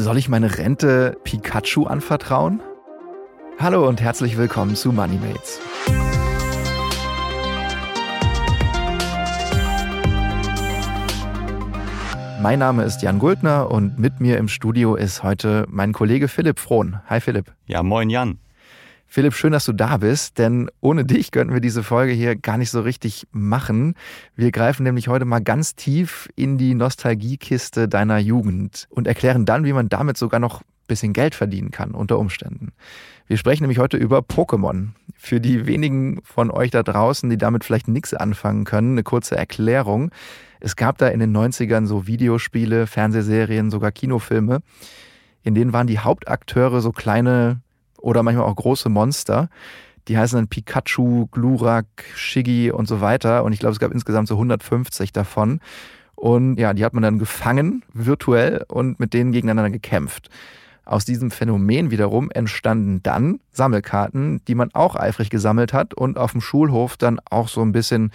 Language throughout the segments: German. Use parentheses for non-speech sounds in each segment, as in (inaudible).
Soll ich meine Rente Pikachu anvertrauen? Hallo und herzlich willkommen zu MoneyMates. Mein Name ist Jan Guldner und mit mir im Studio ist heute mein Kollege Philipp Frohn. Hi Philipp. Ja, moin Jan. Philipp, schön, dass du da bist, denn ohne dich könnten wir diese Folge hier gar nicht so richtig machen. Wir greifen nämlich heute mal ganz tief in die Nostalgiekiste deiner Jugend und erklären dann, wie man damit sogar noch bisschen Geld verdienen kann unter Umständen. Wir sprechen nämlich heute über Pokémon. Für die wenigen von euch da draußen, die damit vielleicht nichts anfangen können, eine kurze Erklärung. Es gab da in den 90ern so Videospiele, Fernsehserien, sogar Kinofilme. In denen waren die Hauptakteure so kleine oder manchmal auch große Monster. Die heißen dann Pikachu, Glurak, Shiggy und so weiter. Und ich glaube, es gab insgesamt so 150 davon. Und ja, die hat man dann gefangen, virtuell, und mit denen gegeneinander gekämpft. Aus diesem Phänomen wiederum entstanden dann Sammelkarten, die man auch eifrig gesammelt hat und auf dem Schulhof dann auch so ein bisschen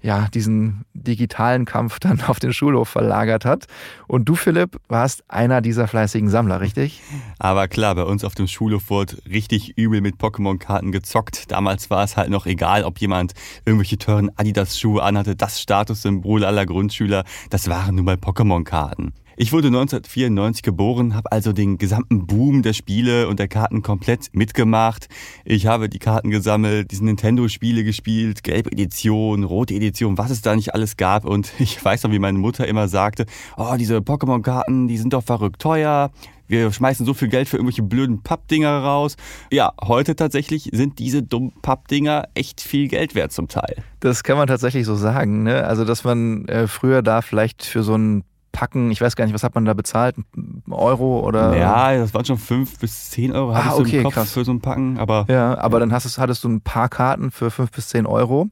ja, diesen digitalen Kampf (laughs) dann auf den Schulhof verlagert hat. Und du, Philipp, warst einer dieser fleißigen Sammler, richtig? Aber klar, bei uns auf dem Schulhof wurde richtig übel mit Pokémon-Karten gezockt. Damals war es halt noch egal, ob jemand irgendwelche teuren Adidas-Schuhe anhatte. Das Statussymbol aller Grundschüler, das waren nun mal Pokémon-Karten. Ich wurde 1994 geboren, habe also den gesamten Boom der Spiele und der Karten komplett mitgemacht. Ich habe die Karten gesammelt, diese Nintendo-Spiele gespielt, gelbe Edition, rote Edition, was es da nicht alles gab. Und (laughs) ich weiß noch, wie meine Mutter immer sagte, oh, diese Pokémon-Karten, die sind doch verrückt teuer. Wir schmeißen so viel Geld für irgendwelche blöden Pappdinger raus. Ja, heute tatsächlich sind diese dummen Pappdinger echt viel Geld wert zum Teil. Das kann man tatsächlich so sagen. Ne? Also, dass man äh, früher da vielleicht für so ein Packen, ich weiß gar nicht, was hat man da bezahlt? Euro oder? Ja, das waren schon fünf bis zehn Euro, ah, ich okay, im Kopf krass. für so ein Packen. Aber, ja, aber dann hast, hattest du ein paar Karten für fünf bis zehn Euro.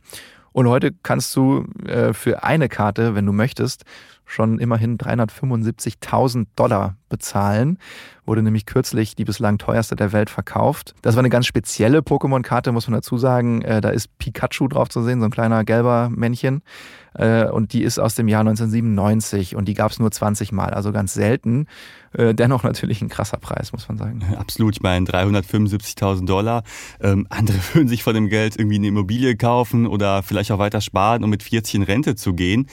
Und heute kannst du äh, für eine Karte, wenn du möchtest, schon immerhin 375.000 Dollar bezahlen. Wurde nämlich kürzlich die bislang teuerste der Welt verkauft. Das war eine ganz spezielle Pokémon-Karte, muss man dazu sagen. Äh, da ist Pikachu drauf zu sehen, so ein kleiner gelber Männchen. Äh, und die ist aus dem Jahr 1997 und die gab es nur 20 Mal, also ganz selten. Äh, dennoch natürlich ein krasser Preis, muss man sagen. (laughs) Absolut, ich meine 375.000 Dollar. Ähm, andere (laughs) würden sich von dem Geld irgendwie eine Immobilie kaufen oder vielleicht auch weiter sparen, um mit 40 in Rente zu gehen.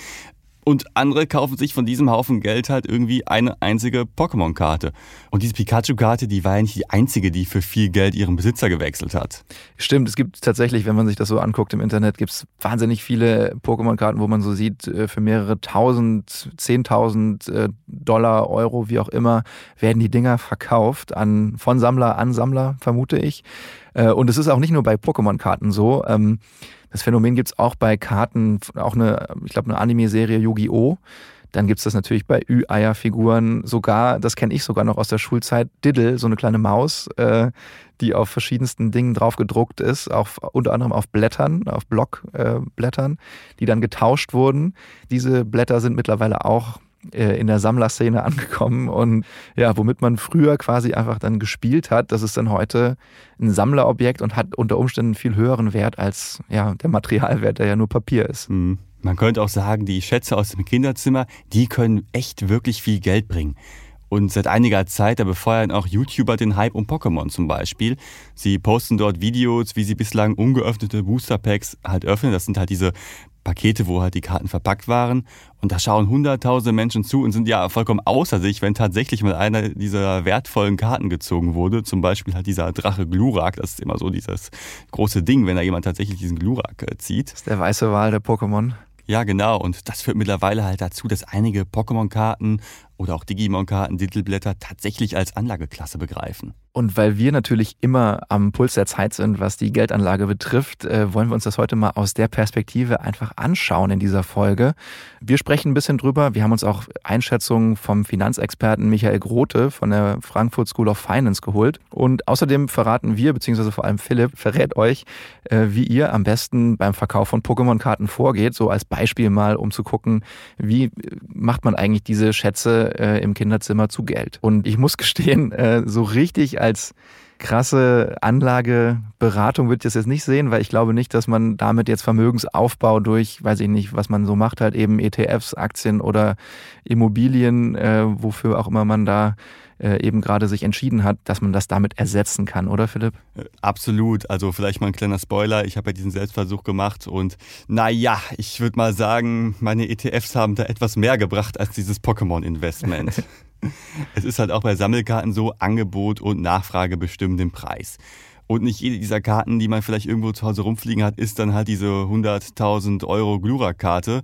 Und andere kaufen sich von diesem Haufen Geld halt irgendwie eine einzige Pokémon-Karte. Und diese Pikachu-Karte, die war ja nicht die einzige, die für viel Geld ihren Besitzer gewechselt hat. Stimmt, es gibt tatsächlich, wenn man sich das so anguckt im Internet, gibt es wahnsinnig viele Pokémon-Karten, wo man so sieht, äh, für mehrere tausend, zehntausend äh, Dollar, Euro, wie auch immer, werden die Dinger verkauft an, von Sammler an Sammler, vermute ich. Äh, und es ist auch nicht nur bei Pokémon-Karten so. Das Phänomen gibt es auch bei Karten, auch eine, ich glaube, eine Anime-Serie Yu-Gi-Oh! Dann gibt es das natürlich bei Ü-Eier-Figuren. Sogar, das kenne ich sogar noch aus der Schulzeit, Diddle, so eine kleine Maus, äh, die auf verschiedensten Dingen drauf gedruckt ist, auch unter anderem auf Blättern, auf Blockblättern, äh, die dann getauscht wurden. Diese Blätter sind mittlerweile auch in der Sammlerszene angekommen und ja, womit man früher quasi einfach dann gespielt hat, das ist dann heute ein Sammlerobjekt und hat unter Umständen viel höheren Wert als ja, der Materialwert, der ja nur Papier ist. Mhm. Man könnte auch sagen, die Schätze aus dem Kinderzimmer, die können echt wirklich viel Geld bringen. Und seit einiger Zeit, da befeuern auch YouTuber den Hype um Pokémon zum Beispiel. Sie posten dort Videos, wie sie bislang ungeöffnete Booster Packs halt öffnen. Das sind halt diese Pakete, wo halt die Karten verpackt waren. Und da schauen hunderttausende Menschen zu und sind ja vollkommen außer sich, wenn tatsächlich mal einer dieser wertvollen Karten gezogen wurde. Zum Beispiel halt dieser Drache Glurak. Das ist immer so dieses große Ding, wenn da jemand tatsächlich diesen Glurak äh, zieht. Das ist der weiße Wal der Pokémon. Ja, genau. Und das führt mittlerweile halt dazu, dass einige Pokémon-Karten oder auch Digimon-Karten, Titelblätter tatsächlich als Anlageklasse begreifen. Und weil wir natürlich immer am Puls der Zeit sind, was die Geldanlage betrifft, äh, wollen wir uns das heute mal aus der Perspektive einfach anschauen in dieser Folge. Wir sprechen ein bisschen drüber. Wir haben uns auch Einschätzungen vom Finanzexperten Michael Grote von der Frankfurt School of Finance geholt. Und außerdem verraten wir, beziehungsweise vor allem Philipp, verrät euch, äh, wie ihr am besten beim Verkauf von Pokémon-Karten vorgeht. So als Beispiel mal, um zu gucken, wie macht man eigentlich diese Schätze äh, im Kinderzimmer zu Geld. Und ich muss gestehen, äh, so richtig als krasse Anlageberatung würde ich das jetzt nicht sehen, weil ich glaube nicht, dass man damit jetzt Vermögensaufbau durch, weiß ich nicht, was man so macht, halt eben ETFs, Aktien oder Immobilien, äh, wofür auch immer man da äh, eben gerade sich entschieden hat, dass man das damit ersetzen kann, oder Philipp? Äh, absolut. Also vielleicht mal ein kleiner Spoiler. Ich habe ja diesen Selbstversuch gemacht und naja, ich würde mal sagen, meine ETFs haben da etwas mehr gebracht als dieses Pokémon-Investment. (laughs) es ist halt auch bei Sammelkarten so, Angebot und Nachfrage bestimmen den Preis. Und nicht jede dieser Karten, die man vielleicht irgendwo zu Hause rumfliegen hat, ist dann halt diese 100.000 Euro Glura-Karte.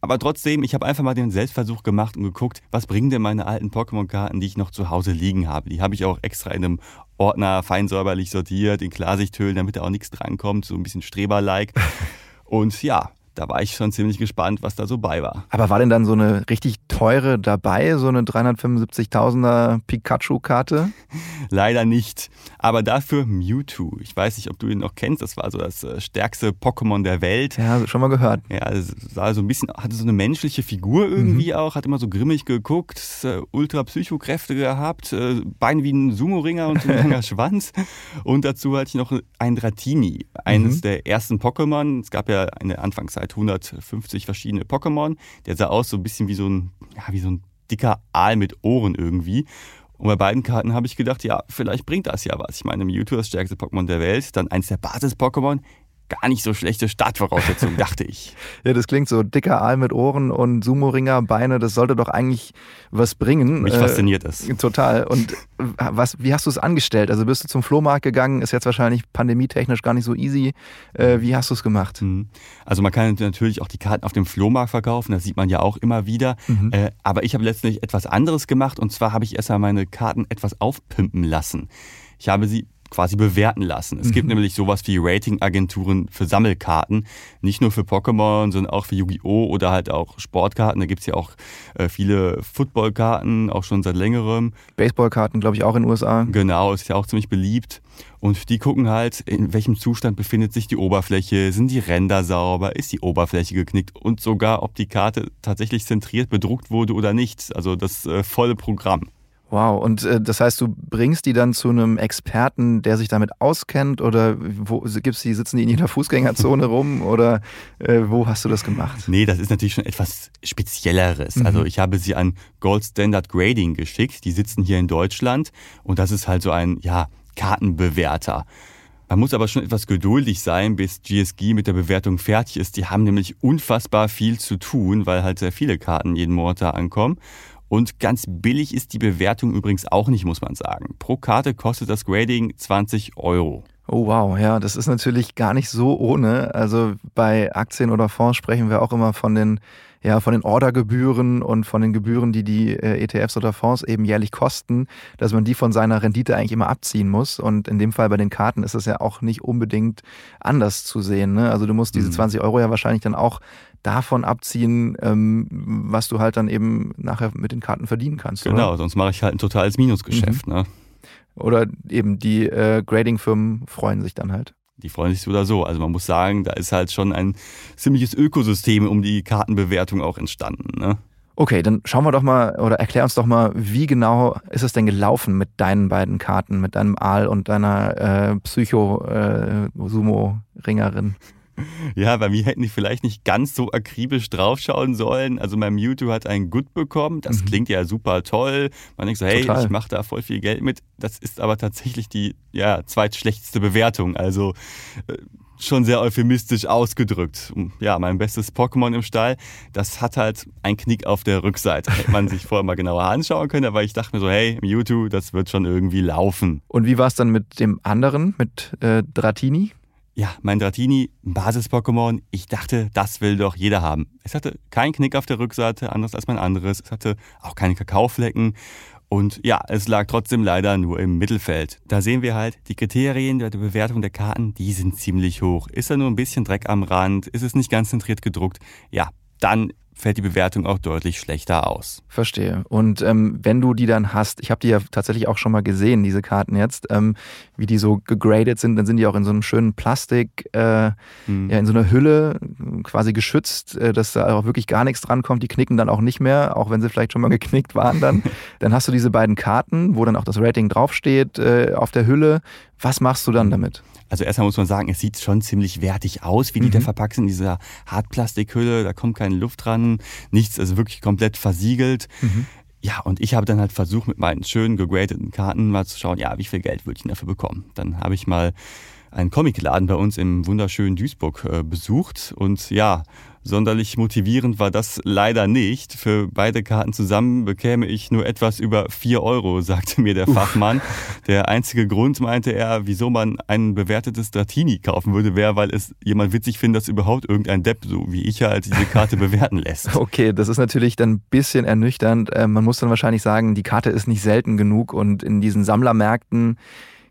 Aber trotzdem, ich habe einfach mal den Selbstversuch gemacht und geguckt, was bringen denn meine alten Pokémon-Karten, die ich noch zu Hause liegen habe. Die habe ich auch extra in einem Ordner fein säuberlich sortiert, in Klarsichthüllen, damit da auch nichts drankommt, so ein bisschen Streber-like. (laughs) Und ja, da war ich schon ziemlich gespannt, was da so bei war. Aber war denn dann so eine richtig teure dabei, so eine 375.000er Pikachu-Karte? (laughs) Leider nicht. Aber dafür Mewtwo. Ich weiß nicht, ob du ihn noch kennst. Das war so das äh, stärkste Pokémon der Welt. Ja, schon mal gehört. Ja, sah so ein bisschen, hatte so eine menschliche Figur irgendwie mhm. auch, hat immer so grimmig geguckt, äh, ultra Psychokräfte gehabt, äh, Bein wie ein Sumo-Ringer und so ein (laughs) langer Schwanz. Und dazu hatte ich noch ein Dratini, eines mhm. der ersten Pokémon. Es gab ja in der Anfangszeit 150 verschiedene Pokémon. Der sah aus so ein bisschen wie so ein, ja, wie so ein dicker Aal mit Ohren irgendwie. Und bei beiden Karten habe ich gedacht, ja, vielleicht bringt das ja was. Ich meine, Mewtwo, das stärkste Pokémon der Welt, dann eins der Basis-Pokémon, gar nicht so schlechte Startvoraussetzungen, (laughs) dachte ich. Ja, das klingt so dicker Aal mit Ohren und Sumo-Ringer, Beine, das sollte doch eigentlich was bringen. Mich fasziniert das. Äh, total. Und was, wie hast du es angestellt? Also bist du zum Flohmarkt gegangen, ist jetzt wahrscheinlich pandemietechnisch gar nicht so easy. Äh, wie hast du es gemacht? Mhm. Also man kann natürlich auch die Karten auf dem Flohmarkt verkaufen, das sieht man ja auch immer wieder. Mhm. Äh, aber ich habe letztlich etwas anderes gemacht und zwar habe ich erstmal meine Karten etwas aufpimpen lassen. Ich habe sie quasi bewerten lassen. Es mhm. gibt nämlich sowas wie Ratingagenturen für Sammelkarten, nicht nur für Pokémon, sondern auch für Yu-Gi-Oh! oder halt auch Sportkarten. Da gibt es ja auch äh, viele Footballkarten, auch schon seit längerem. Baseballkarten, glaube ich, auch in den USA. Genau, ist ja auch ziemlich beliebt. Und die gucken halt, in welchem Zustand befindet sich die Oberfläche, sind die Ränder sauber, ist die Oberfläche geknickt und sogar, ob die Karte tatsächlich zentriert bedruckt wurde oder nicht. Also das äh, volle Programm. Wow, und äh, das heißt, du bringst die dann zu einem Experten, der sich damit auskennt oder wo gibt's die, sitzen die in jeder Fußgängerzone (laughs) rum oder äh, wo hast du das gemacht? Nee, das ist natürlich schon etwas Spezielleres. Mhm. Also ich habe sie an Gold Standard Grading geschickt, die sitzen hier in Deutschland und das ist halt so ein, ja, Kartenbewerter. Man muss aber schon etwas geduldig sein, bis GSG mit der Bewertung fertig ist. Die haben nämlich unfassbar viel zu tun, weil halt sehr viele Karten jeden Monat da ankommen. Und ganz billig ist die Bewertung übrigens auch nicht, muss man sagen. Pro Karte kostet das Grading 20 Euro. Oh wow, ja, das ist natürlich gar nicht so ohne. Also bei Aktien oder Fonds sprechen wir auch immer von den ja, von den Ordergebühren und von den Gebühren, die die äh, ETFs oder Fonds eben jährlich kosten, dass man die von seiner Rendite eigentlich immer abziehen muss. Und in dem Fall bei den Karten ist es ja auch nicht unbedingt anders zu sehen. Ne? Also du musst diese 20 mhm. Euro ja wahrscheinlich dann auch davon abziehen, ähm, was du halt dann eben nachher mit den Karten verdienen kannst. Genau, oder? sonst mache ich halt ein totales Minusgeschäft. Mhm. Ne? Oder eben die äh, Grading-Firmen freuen sich dann halt. Die freuen sich so oder so. Also man muss sagen, da ist halt schon ein ziemliches Ökosystem um die Kartenbewertung auch entstanden. Ne? Okay, dann schauen wir doch mal oder erklär uns doch mal, wie genau ist es denn gelaufen mit deinen beiden Karten, mit deinem Aal und deiner äh, Psycho-Sumo-Ringerin? Äh, (laughs) ja, bei mir hätten die vielleicht nicht ganz so akribisch draufschauen sollen. Also mein Mewtwo hat einen Good bekommen. Das mhm. klingt ja super toll. Man denkt so, hey, Total. ich mache da voll viel Geld mit. Das ist aber tatsächlich die ja, zweitschlechteste Bewertung. Also äh, schon sehr euphemistisch ausgedrückt. Ja, mein bestes Pokémon im Stall, das hat halt einen Knick auf der Rückseite. Hätte man sich (laughs) vorher mal genauer anschauen können, aber ich dachte mir so, hey, Mewtwo, das wird schon irgendwie laufen. Und wie war es dann mit dem anderen, mit äh, Dratini? Ja, mein Dratini, Basis-Pokémon, ich dachte, das will doch jeder haben. Es hatte keinen Knick auf der Rückseite, anders als mein anderes. Es hatte auch keine Kakaoflecken. Und ja, es lag trotzdem leider nur im Mittelfeld. Da sehen wir halt, die Kriterien der Bewertung der Karten, die sind ziemlich hoch. Ist da nur ein bisschen Dreck am Rand? Ist es nicht ganz zentriert gedruckt? Ja, dann fällt die Bewertung auch deutlich schlechter aus. Verstehe. Und ähm, wenn du die dann hast, ich habe die ja tatsächlich auch schon mal gesehen, diese Karten jetzt, ähm, wie die so gegradet sind, dann sind die auch in so einem schönen Plastik, äh, mhm. ja, in so einer Hülle quasi geschützt, äh, dass da auch wirklich gar nichts drankommt. Die knicken dann auch nicht mehr, auch wenn sie vielleicht schon mal (laughs) geknickt waren dann. dann hast du diese beiden Karten, wo dann auch das Rating draufsteht äh, auf der Hülle. Was machst du dann damit? Also erstmal muss man sagen, es sieht schon ziemlich wertig aus, wie die mhm. da verpackt sind in dieser Hartplastikhülle. Da kommt keine Luft dran, nichts, also wirklich komplett versiegelt. Mhm. Ja, und ich habe dann halt versucht, mit meinen schönen gegradeten Karten mal zu schauen, ja, wie viel Geld würde ich dafür bekommen. Dann habe ich mal einen Comicladen bei uns im wunderschönen Duisburg äh, besucht und ja, sonderlich motivierend war das leider nicht. Für beide Karten zusammen bekäme ich nur etwas über vier Euro, (laughs) sagte mir der Fachmann. Der einzige Grund, meinte er, wieso man ein bewertetes Dratini kaufen würde, wäre, weil es jemand witzig findet, dass überhaupt irgendein Depp, so wie ich halt, diese Karte (laughs) bewerten lässt. Okay, das ist natürlich dann ein bisschen ernüchternd. Äh, man muss dann wahrscheinlich sagen, die Karte ist nicht selten genug und in diesen Sammlermärkten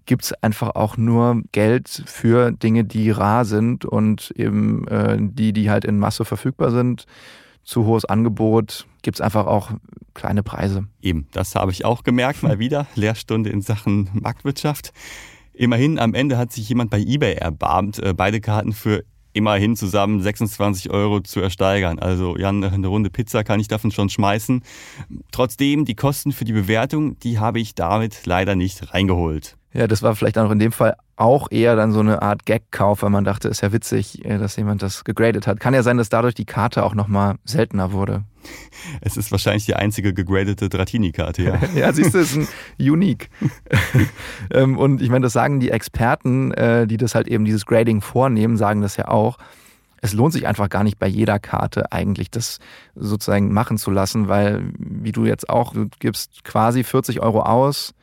gibt es einfach auch nur Geld für Dinge, die rar sind und eben äh, die, die halt in Masse verfügbar sind. Zu hohes Angebot gibt es einfach auch kleine Preise. Eben, das habe ich auch gemerkt, mal wieder. (laughs) Lehrstunde in Sachen Marktwirtschaft. Immerhin, am Ende hat sich jemand bei eBay erbarmt, äh, beide Karten für immerhin zusammen 26 Euro zu ersteigern. Also ja, eine Runde Pizza kann ich davon schon schmeißen. Trotzdem, die Kosten für die Bewertung, die habe ich damit leider nicht reingeholt. Ja, das war vielleicht auch in dem Fall auch eher dann so eine Art Gag-Kauf, weil man dachte, ist ja witzig, äh, dass jemand das gegradet hat. Kann ja sein, dass dadurch die Karte auch nochmal seltener wurde. Es ist wahrscheinlich die einzige gegradete Dratini-Karte, ja. (laughs) ja, siehst du, es ist ein (laughs) Unique. (laughs) Ähm, und ich meine, das sagen die Experten, äh, die das halt eben dieses Grading vornehmen, sagen das ja auch. Es lohnt sich einfach gar nicht bei jeder Karte eigentlich das sozusagen machen zu lassen, weil, wie du jetzt auch, du gibst quasi 40 Euro aus,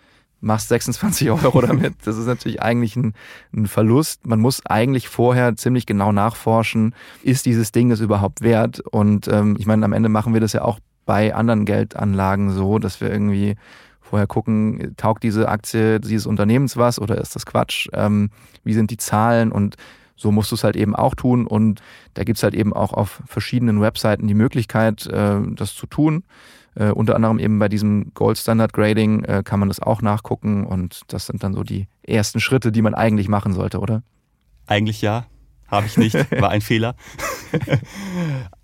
machst 26 (laughs) Euro damit. Das ist natürlich eigentlich ein, ein, Verlust. Man muss eigentlich vorher ziemlich genau nachforschen, ist dieses Ding es überhaupt wert? Und ähm, ich meine, am Ende machen wir das ja auch bei anderen Geldanlagen so, dass wir irgendwie vorher gucken, taugt diese Aktie dieses Unternehmens was oder ist das Quatsch? Ähm, wie sind die Zahlen? Und so musst du es halt eben auch tun. Und da gibt es halt eben auch auf verschiedenen Webseiten die Möglichkeit, äh, das zu tun. Äh, unter anderem eben bei diesem Gold Standard Grading äh, kann man das auch nachgucken und das sind dann so die ersten Schritte, die man eigentlich machen sollte, oder? Eigentlich ja. Habe ich nicht, (laughs) war ein Fehler. (laughs)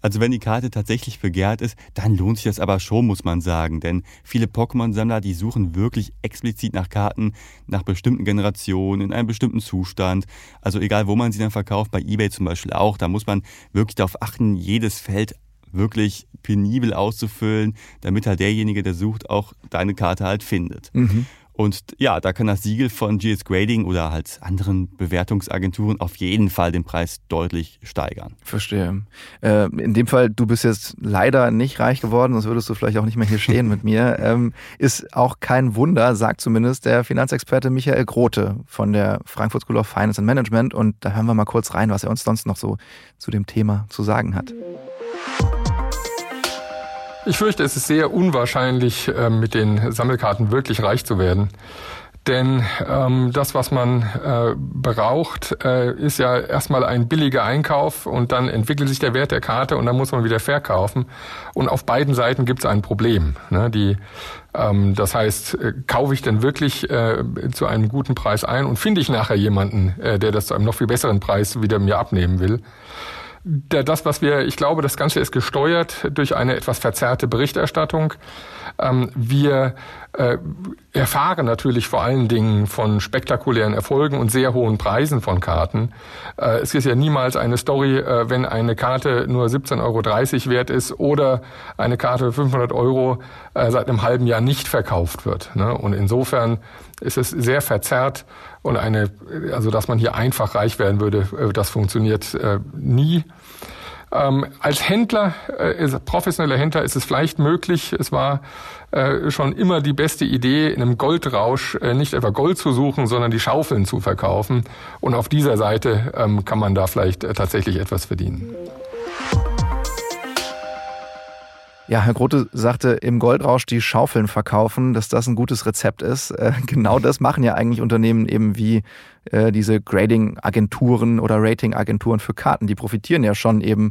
also wenn die Karte tatsächlich begehrt ist, dann lohnt sich das aber schon, muss man sagen. Denn viele Pokémon-Sammler, die suchen wirklich explizit nach Karten, nach bestimmten Generationen, in einem bestimmten Zustand. Also egal, wo man sie dann verkauft, bei eBay zum Beispiel auch, da muss man wirklich darauf achten, jedes Feld wirklich penibel auszufüllen, damit halt derjenige, der sucht, auch deine Karte halt findet. Mhm. Und ja, da kann das Siegel von GS Grading oder halt anderen Bewertungsagenturen auf jeden Fall den Preis deutlich steigern. Verstehe. Äh, in dem Fall, du bist jetzt leider nicht reich geworden, sonst würdest du vielleicht auch nicht mehr hier stehen mit mir. (laughs) Ähm, ist auch kein Wunder, sagt zumindest der Finanzexperte Michael Grote von der Frankfurt School of Finance and Management. Und da hören wir mal kurz rein, was er uns sonst noch so zu dem Thema zu sagen hat. Ich fürchte, es ist sehr unwahrscheinlich, äh, mit den Sammelkarten wirklich reich zu werden. Denn ähm, das, was man äh, braucht, äh, ist ja erstmal ein billiger Einkauf und dann entwickelt sich der Wert der Karte und dann muss man wieder verkaufen. Und auf beiden Seiten gibt es ein Problem. Ne? Die, ähm, das heißt, äh, kaufe ich denn wirklich äh, zu einem guten Preis ein und finde ich nachher jemanden, äh, der das zu einem noch viel besseren Preis wieder mir abnehmen will? Das, was wir, ich glaube, das Ganze ist gesteuert durch eine etwas verzerrte Berichterstattung. Ähm, wir äh, erfahren natürlich vor allen Dingen von spektakulären Erfolgen und sehr hohen Preisen von Karten. Äh, es ist ja niemals eine Story, äh, wenn eine Karte nur 17,30 Euro wert ist oder eine Karte für 500 Euro seit einem halben Jahr nicht verkauft wird. Ne? Und insofern ist es sehr verzerrt und eine, also dass man hier einfach reich werden würde, das funktioniert nie. Ähm, als Händler, äh, professioneller Händler ist es vielleicht möglich. Es war äh, schon immer die beste Idee, in einem Goldrausch äh, nicht etwa Gold zu suchen, sondern die Schaufeln zu verkaufen. Und auf dieser Seite ähm, kann man da vielleicht äh, tatsächlich etwas verdienen. Ja, Herr Grote sagte, im Goldrausch die Schaufeln verkaufen, dass das ein gutes Rezept ist. Äh, genau das machen ja eigentlich Unternehmen eben wie äh, diese Grading-Agenturen oder Rating-Agenturen für Karten. Die profitieren ja schon eben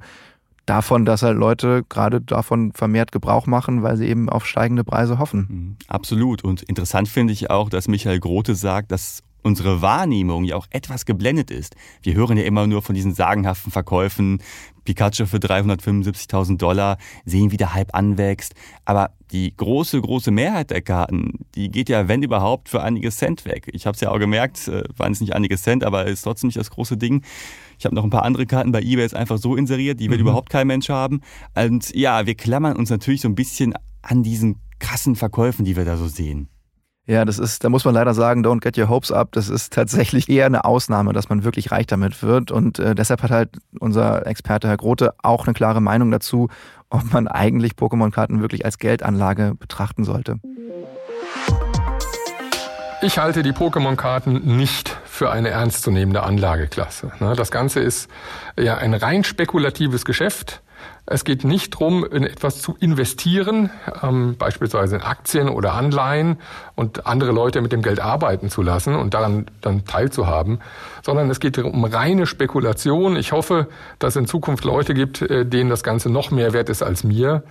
davon, dass halt Leute gerade davon vermehrt Gebrauch machen, weil sie eben auf steigende Preise hoffen. Mhm, absolut. Und interessant finde ich auch, dass Michael Grote sagt, dass unsere Wahrnehmung ja auch etwas geblendet ist. Wir hören ja immer nur von diesen sagenhaften Verkäufen, Pikachu für 375.000 Dollar, sehen, wie der Hype anwächst. Aber die große, große Mehrheit der Karten, die geht ja, wenn überhaupt, für einige Cent weg. Ich habe es ja auch gemerkt, äh, waren es nicht einige Cent, aber ist trotzdem nicht das große Ding. Ich habe noch ein paar andere Karten bei eBay jetzt einfach so inseriert, die will mhm. überhaupt kein Mensch haben. Und ja, wir klammern uns natürlich so ein bisschen an diesen krassen Verkäufen, die wir da so sehen. Ja, das ist, da muss man leider sagen, don't get your hopes up. Das ist tatsächlich eher eine Ausnahme, dass man wirklich reich damit wird. Und äh, deshalb hat halt unser Experte Herr Grote auch eine klare Meinung dazu, ob man eigentlich Pokémon-Karten wirklich als Geldanlage betrachten sollte. Ich halte die Pokémon-Karten nicht für eine ernstzunehmende Anlageklasse. Ne, das Ganze ist ja ein rein spekulatives Geschäft. Es geht nicht darum, in etwas zu investieren, ähm, beispielsweise in Aktien oder Anleihen und andere Leute mit dem Geld arbeiten zu lassen und daran dann teilzuhaben, sondern es geht um reine Spekulation. Ich hoffe, dass es in Zukunft Leute gibt, äh, denen das Ganze noch mehr wert ist als mir.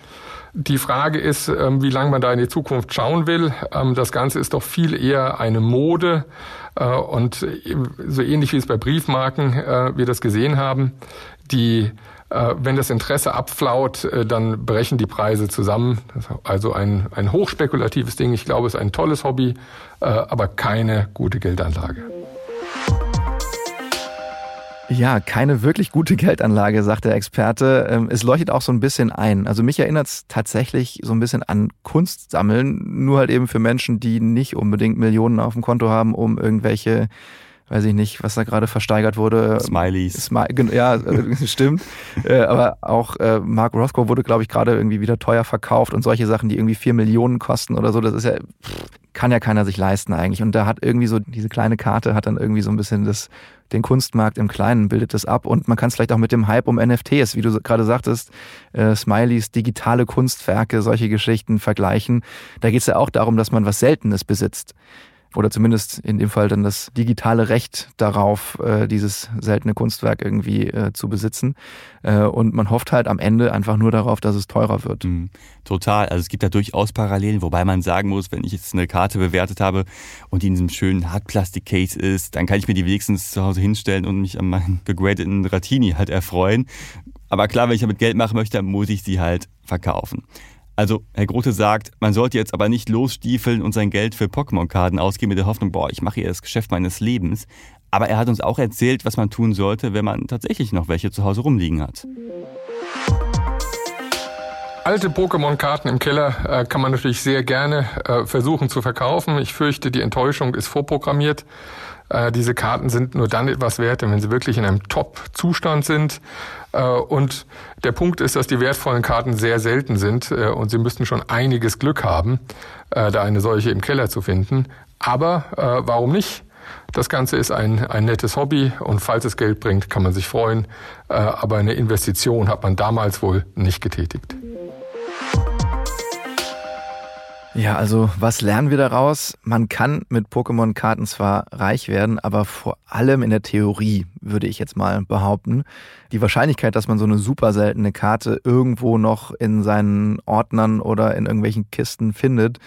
Die Frage ist, ähm, wie lange man da in die Zukunft schauen will. Ähm, das Ganze ist doch viel eher eine Mode äh, und so ähnlich wie es bei Briefmarken äh, wir das gesehen haben, die äh, wenn das Interesse abflaut, dann brechen die Preise zusammen. Also ein, ein hochspekulatives Ding. Ich glaube, es ist ein tolles Hobby, aber keine gute Geldanlage. Ja, keine wirklich gute Geldanlage, sagt der Experte. Ähm, es leuchtet auch so ein bisschen ein. Also mich erinnert es tatsächlich so ein bisschen an Kunstsammeln, nur halt eben für Menschen, die nicht unbedingt Millionen auf dem Konto haben, um irgendwelche weiß ich nicht, was da gerade versteigert wurde. Smileys. Smi ja, äh, (laughs) stimmt. Äh, aber auch äh, Mark Rothko wurde, glaube ich, gerade irgendwie wieder teuer verkauft und solche Sachen, die irgendwie vier Millionen kosten oder so, das ist ja, kann ja keiner sich leisten eigentlich. Und da hat irgendwie so, diese kleine Karte hat dann irgendwie so ein bisschen das den Kunstmarkt im Kleinen bildet es ab und man kann es vielleicht auch mit dem Hype um NFTs, wie du gerade sagtest, äh, Smileys, digitale Kunstwerke, solche Geschichten vergleichen. Da geht es ja auch darum, dass man was Seltenes besitzt oder zumindest in dem Fall dann das digitale Recht darauf, äh, dieses seltene Kunstwerk irgendwie äh, zu besitzen. Äh, und man hofft halt am Ende einfach nur darauf, dass es teurer wird. Mhm, total. Also es gibt da durchaus Parallelen, wobei man sagen muss, wenn ich jetzt eine Karte bewertet habe und die in diesem schönen Hartplastik-Case ist, dann kann ich mir die wenigstens zu Hause hinstellen und mich an meinen gegradeten Ratini halt erfreuen. Aber klar, wenn ich damit Geld machen möchte, dann muss ich sie halt verkaufen. Also, Herr Grote sagt, man sollte jetzt aber nicht losstiefeln und sein Geld für Pokémon-Karten ausgeben mit der Hoffnung, boah, ich mache hier das Geschäft meines Lebens. Aber er hat uns auch erzählt, was man tun sollte, wenn man tatsächlich noch welche zu Hause rumliegen hat. Alte Pokémon-Karten im Keller äh, kann man natürlich sehr gerne äh, versuchen zu verkaufen. Ich fürchte, die Enttäuschung ist vorprogrammiert. Äh, diese Karten sind nur dann etwas wert, wenn sie wirklich in einem Top-Zustand sind. Äh, und der Punkt ist, dass die wertvollen Karten sehr selten sind äh, und sie müssten schon einiges Glück haben, äh, da eine solche im Keller zu finden. Aber warum nicht? Das Ganze ist ein, ein nettes Hobby und falls es Geld bringt, kann man sich freuen. Aber eine Investition hat man damals wohl nicht getätigt. Ja, also was lernen wir daraus? Man kann mit Pokémon-Karten zwar reich werden, aber vor allem in der Theorie, würde ich jetzt mal behaupten. Die Wahrscheinlichkeit, dass man so eine super seltene Karte irgendwo noch in seinen Ordnern oder in irgendwelchen Kisten findet,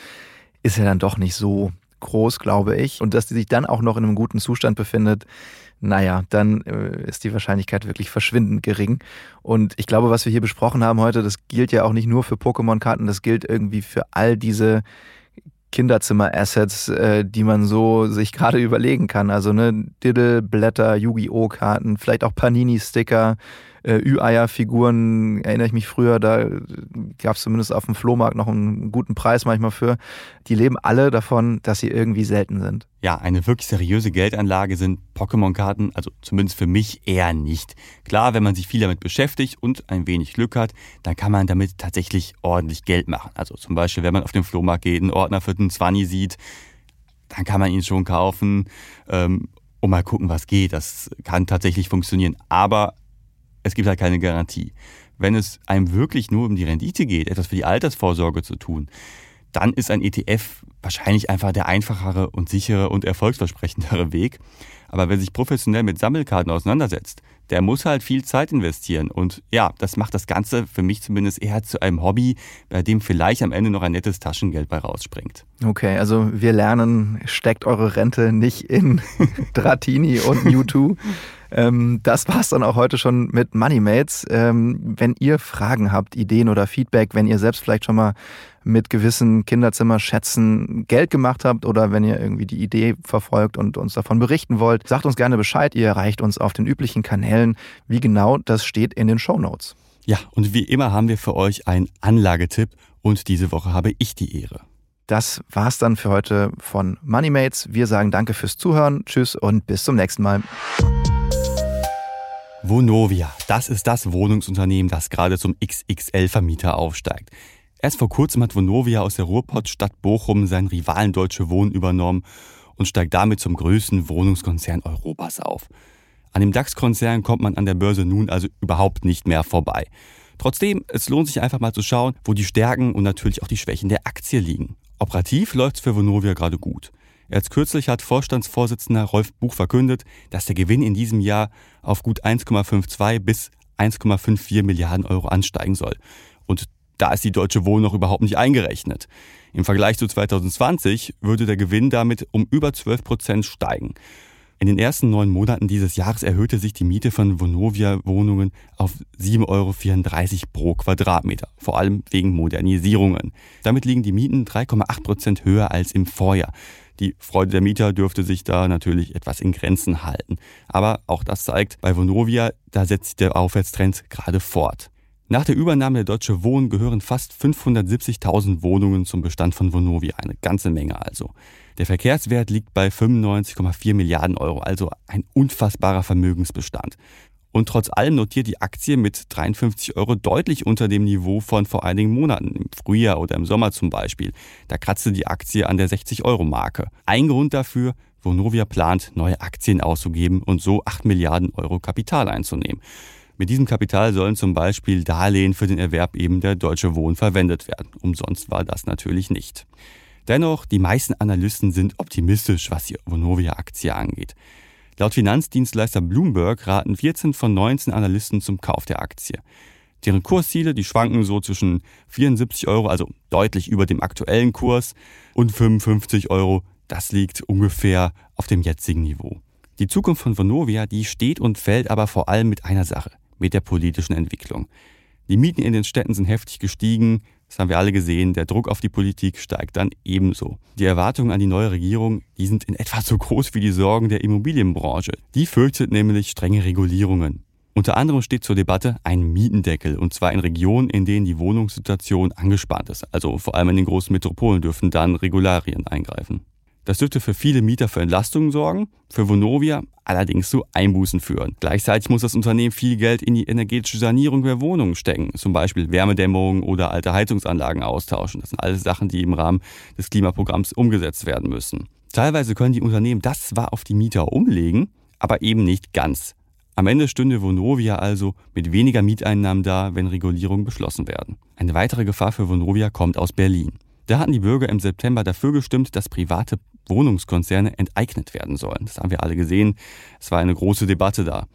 ist ja dann doch nicht so groß, glaube ich. Und dass die sich dann auch noch in einem guten Zustand befindet, naja, dann äh, ist die Wahrscheinlichkeit wirklich verschwindend gering. Und ich glaube, was wir hier besprochen haben heute, das gilt ja auch nicht nur für Pokémon-Karten, das gilt irgendwie für all diese Kinderzimmer-Assets, äh, die man so sich (laughs) gerade überlegen kann. Also ne, Diddle, Blätter, Yu-Gi-Oh! Karten, vielleicht auch Panini-Sticker, äh, Ü-Eier-Figuren, erinnere ich mich früher, da gab es zumindest auf dem Flohmarkt noch einen guten Preis manchmal für. Die leben alle davon, dass sie irgendwie selten sind. Ja, eine wirklich seriöse Geldanlage sind Pokémon-Karten, also zumindest für mich eher nicht. Klar, wenn man sich viel damit beschäftigt und ein wenig Glück hat, dann kann man damit tatsächlich ordentlich Geld machen. Also zum Beispiel, wenn man auf dem Flohmarkt geht, einen Ordner für den Zwanni sieht, dann kann man ihn schon kaufen ähm, und mal gucken, was geht. Das kann tatsächlich funktionieren. Aber es gibt halt keine Garantie. Wenn es einem wirklich nur um die Rendite geht, etwas für die Altersvorsorge zu tun, dann ist ein ETF wahrscheinlich einfach der einfachere und sichere und erfolgsversprechendere (laughs) Weg. Aber wer sich professionell mit Sammelkarten auseinandersetzt, der muss halt viel Zeit investieren. Und ja, das macht das Ganze für mich zumindest eher zu einem Hobby, bei dem vielleicht am Ende noch ein nettes Taschengeld bei rausspringt. Okay, also wir lernen, steckt eure Rente nicht in (laughs) Dratini und Mewtwo. Ähm, das war's dann auch heute schon mit Moneymates. Ähm, wenn ihr Fragen habt, Ideen oder Feedback, wenn ihr selbst vielleicht schon mal mit gewissen Kinderzimmerschätzen Geld gemacht habt oder wenn ihr irgendwie die Idee verfolgt und uns davon berichten wollt, sagt uns gerne Bescheid. Ihr erreicht uns auf den üblichen Kanälen. Wie genau, das steht in den Show Notes. Ja, und wie immer haben wir für euch einen Anlagetipp und diese Woche habe ich die Ehre. Das war's dann für heute von Moneymates. Wir sagen danke fürs Zuhören. Tschüss und bis zum nächsten Mal. Vonovia, das ist das Wohnungsunternehmen, das gerade zum XXL-Vermieter aufsteigt. Erst vor kurzem hat Vonovia aus der Ruhrpottstadt Bochum seinen Rivalen Deutsche Wohnen übernommen und steigt damit zum größten Wohnungskonzern Europas auf. An dem DAX-Konzern kommt man an der Börse nun also überhaupt nicht mehr vorbei. Trotzdem, es lohnt sich einfach mal zu schauen, wo die Stärken und natürlich auch die Schwächen der Aktie liegen. Operativ läuft es für Vonovia gerade gut. Erst kürzlich hat Vorstandsvorsitzender Rolf Buch verkündet, dass der Gewinn in diesem Jahr auf gut 1,52 bis 1,54 Milliarden Euro ansteigen soll. Und da ist die Deutsche Wohnen noch überhaupt nicht eingerechnet. Im Vergleich zu 2020 würde der Gewinn damit um über 12 Prozent steigen. In den ersten neun Monaten dieses Jahres erhöhte sich die Miete von Vonovia-Wohnungen auf 7,34 Euro pro Quadratmeter, vor allem wegen Modernisierungen. Damit liegen die Mieten 3,8 Prozent höher als im Vorjahr. Die Freude der Mieter dürfte sich da natürlich etwas in Grenzen halten. Aber auch das zeigt, bei Vonovia, da setzt sich der Aufwärtstrend gerade fort. Nach der Übernahme der Deutsche Wohnen gehören fast 570.000 Wohnungen zum Bestand von Vonovia, eine ganze Menge also. Der Verkehrswert liegt bei 95,4 Milliarden Euro, also ein unfassbarer Vermögensbestand. Und trotz allem notiert die Aktie mit 53 Euro deutlich unter dem Niveau von vor einigen Monaten, im Frühjahr oder im Sommer zum Beispiel. Da kratzte die Aktie an der 60-Euro-Marke. Ein Grund dafür, Vonovia plant, neue Aktien auszugeben und so 8 Milliarden Euro Kapital einzunehmen. Mit diesem Kapital sollen zum Beispiel Darlehen für den Erwerb eben der Deutsche Wohnen verwendet werden. Umsonst war das natürlich nicht. Dennoch, die meisten Analysten sind optimistisch, was die Vonovia-Aktie angeht. Laut Finanzdienstleister Bloomberg raten 14 von 19 Analysten zum Kauf der Aktie. Deren Kursziele, die schwanken so zwischen 74 Euro, also deutlich über dem aktuellen Kurs, und 55 Euro. Das liegt ungefähr auf dem jetzigen Niveau. Die Zukunft von Vonovia, die steht und fällt aber vor allem mit einer Sache, mit der politischen Entwicklung. Die Mieten in den Städten sind heftig gestiegen, das haben wir alle gesehen. Der Druck auf die Politik steigt dann ebenso. Die Erwartungen an die neue Regierung, die sind in etwa so groß wie die Sorgen der Immobilienbranche. Die fürchtet nämlich strenge Regulierungen. Unter anderem steht zur Debatte ein Mietendeckel, und zwar in Regionen, in denen die Wohnungssituation angespannt ist. Also vor allem in den großen Metropolen dürfen dann Regularien eingreifen. Das dürfte für viele Mieter für Entlastungen sorgen, für Vonovia allerdings zu Einbußen führen. Gleichzeitig muss das Unternehmen viel Geld in die energetische Sanierung der Wohnungen stecken, zum Beispiel Wärmedämmung oder alte Heizungsanlagen austauschen. Das sind alles Sachen, die im Rahmen des Klimaprogramms umgesetzt werden müssen. Teilweise können die Unternehmen das zwar auf die Mieter umlegen, aber eben nicht ganz. Am Ende stünde Vonovia also mit weniger Mieteinnahmen da, wenn Regulierungen beschlossen werden. Eine weitere Gefahr für Vonovia kommt aus Berlin. Da hatten die Bürger im September dafür gestimmt, dass private Wohnungskonzerne enteignet werden sollen. Das haben wir alle gesehen. Es war eine große Debatte da.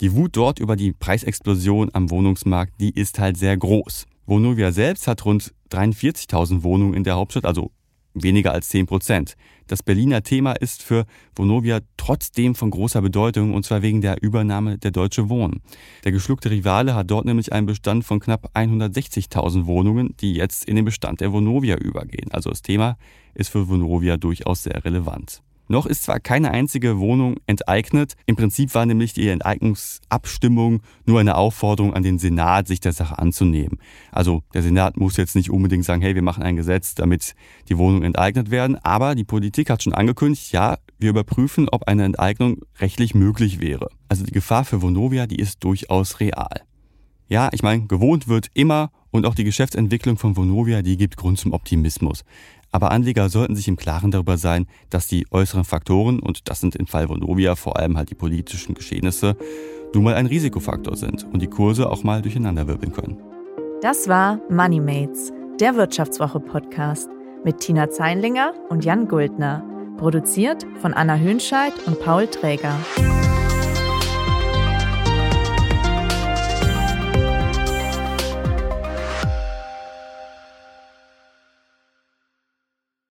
Die Wut dort über die Preisexplosion am Wohnungsmarkt, die ist halt sehr groß. Vonovia selbst hat rund 43.000 Wohnungen in der Hauptstadt, also weniger als 10 Prozent. Das Berliner Thema ist für Vonovia trotzdem von großer Bedeutung und zwar wegen der Übernahme der Deutsche Wohnen. Der geschluckte Rivale hat dort nämlich einen Bestand von knapp 160.000 Wohnungen, die jetzt in den Bestand der Vonovia übergehen. Also das Thema ist für Vonovia durchaus sehr relevant. Noch ist zwar keine einzige Wohnung enteignet, im Prinzip war nämlich die Enteignungsabstimmung nur eine Aufforderung an den Senat, sich der Sache anzunehmen. Also der Senat muss jetzt nicht unbedingt sagen, hey, wir machen ein Gesetz, damit die Wohnungen enteignet werden, aber die Politik hat schon angekündigt, ja, wir überprüfen, ob eine Enteignung rechtlich möglich wäre. Also die Gefahr für Vonovia, die ist durchaus real. Ja, ich meine, gewohnt wird immer und auch die Geschäftsentwicklung von Vonovia, die gibt Grund zum Optimismus. Aber Anleger sollten sich im Klaren darüber sein, dass die äußeren Faktoren, und das sind im Fall Vonovia vor allem halt die politischen Geschehnisse, nun mal ein Risikofaktor sind und die Kurse auch mal durcheinanderwirbeln können. Das war MoneyMates, der Wirtschaftswoche-Podcast mit Tina Zeinlinger und Jan Guldner. Produziert von Anna Hönscheid und Paul Träger.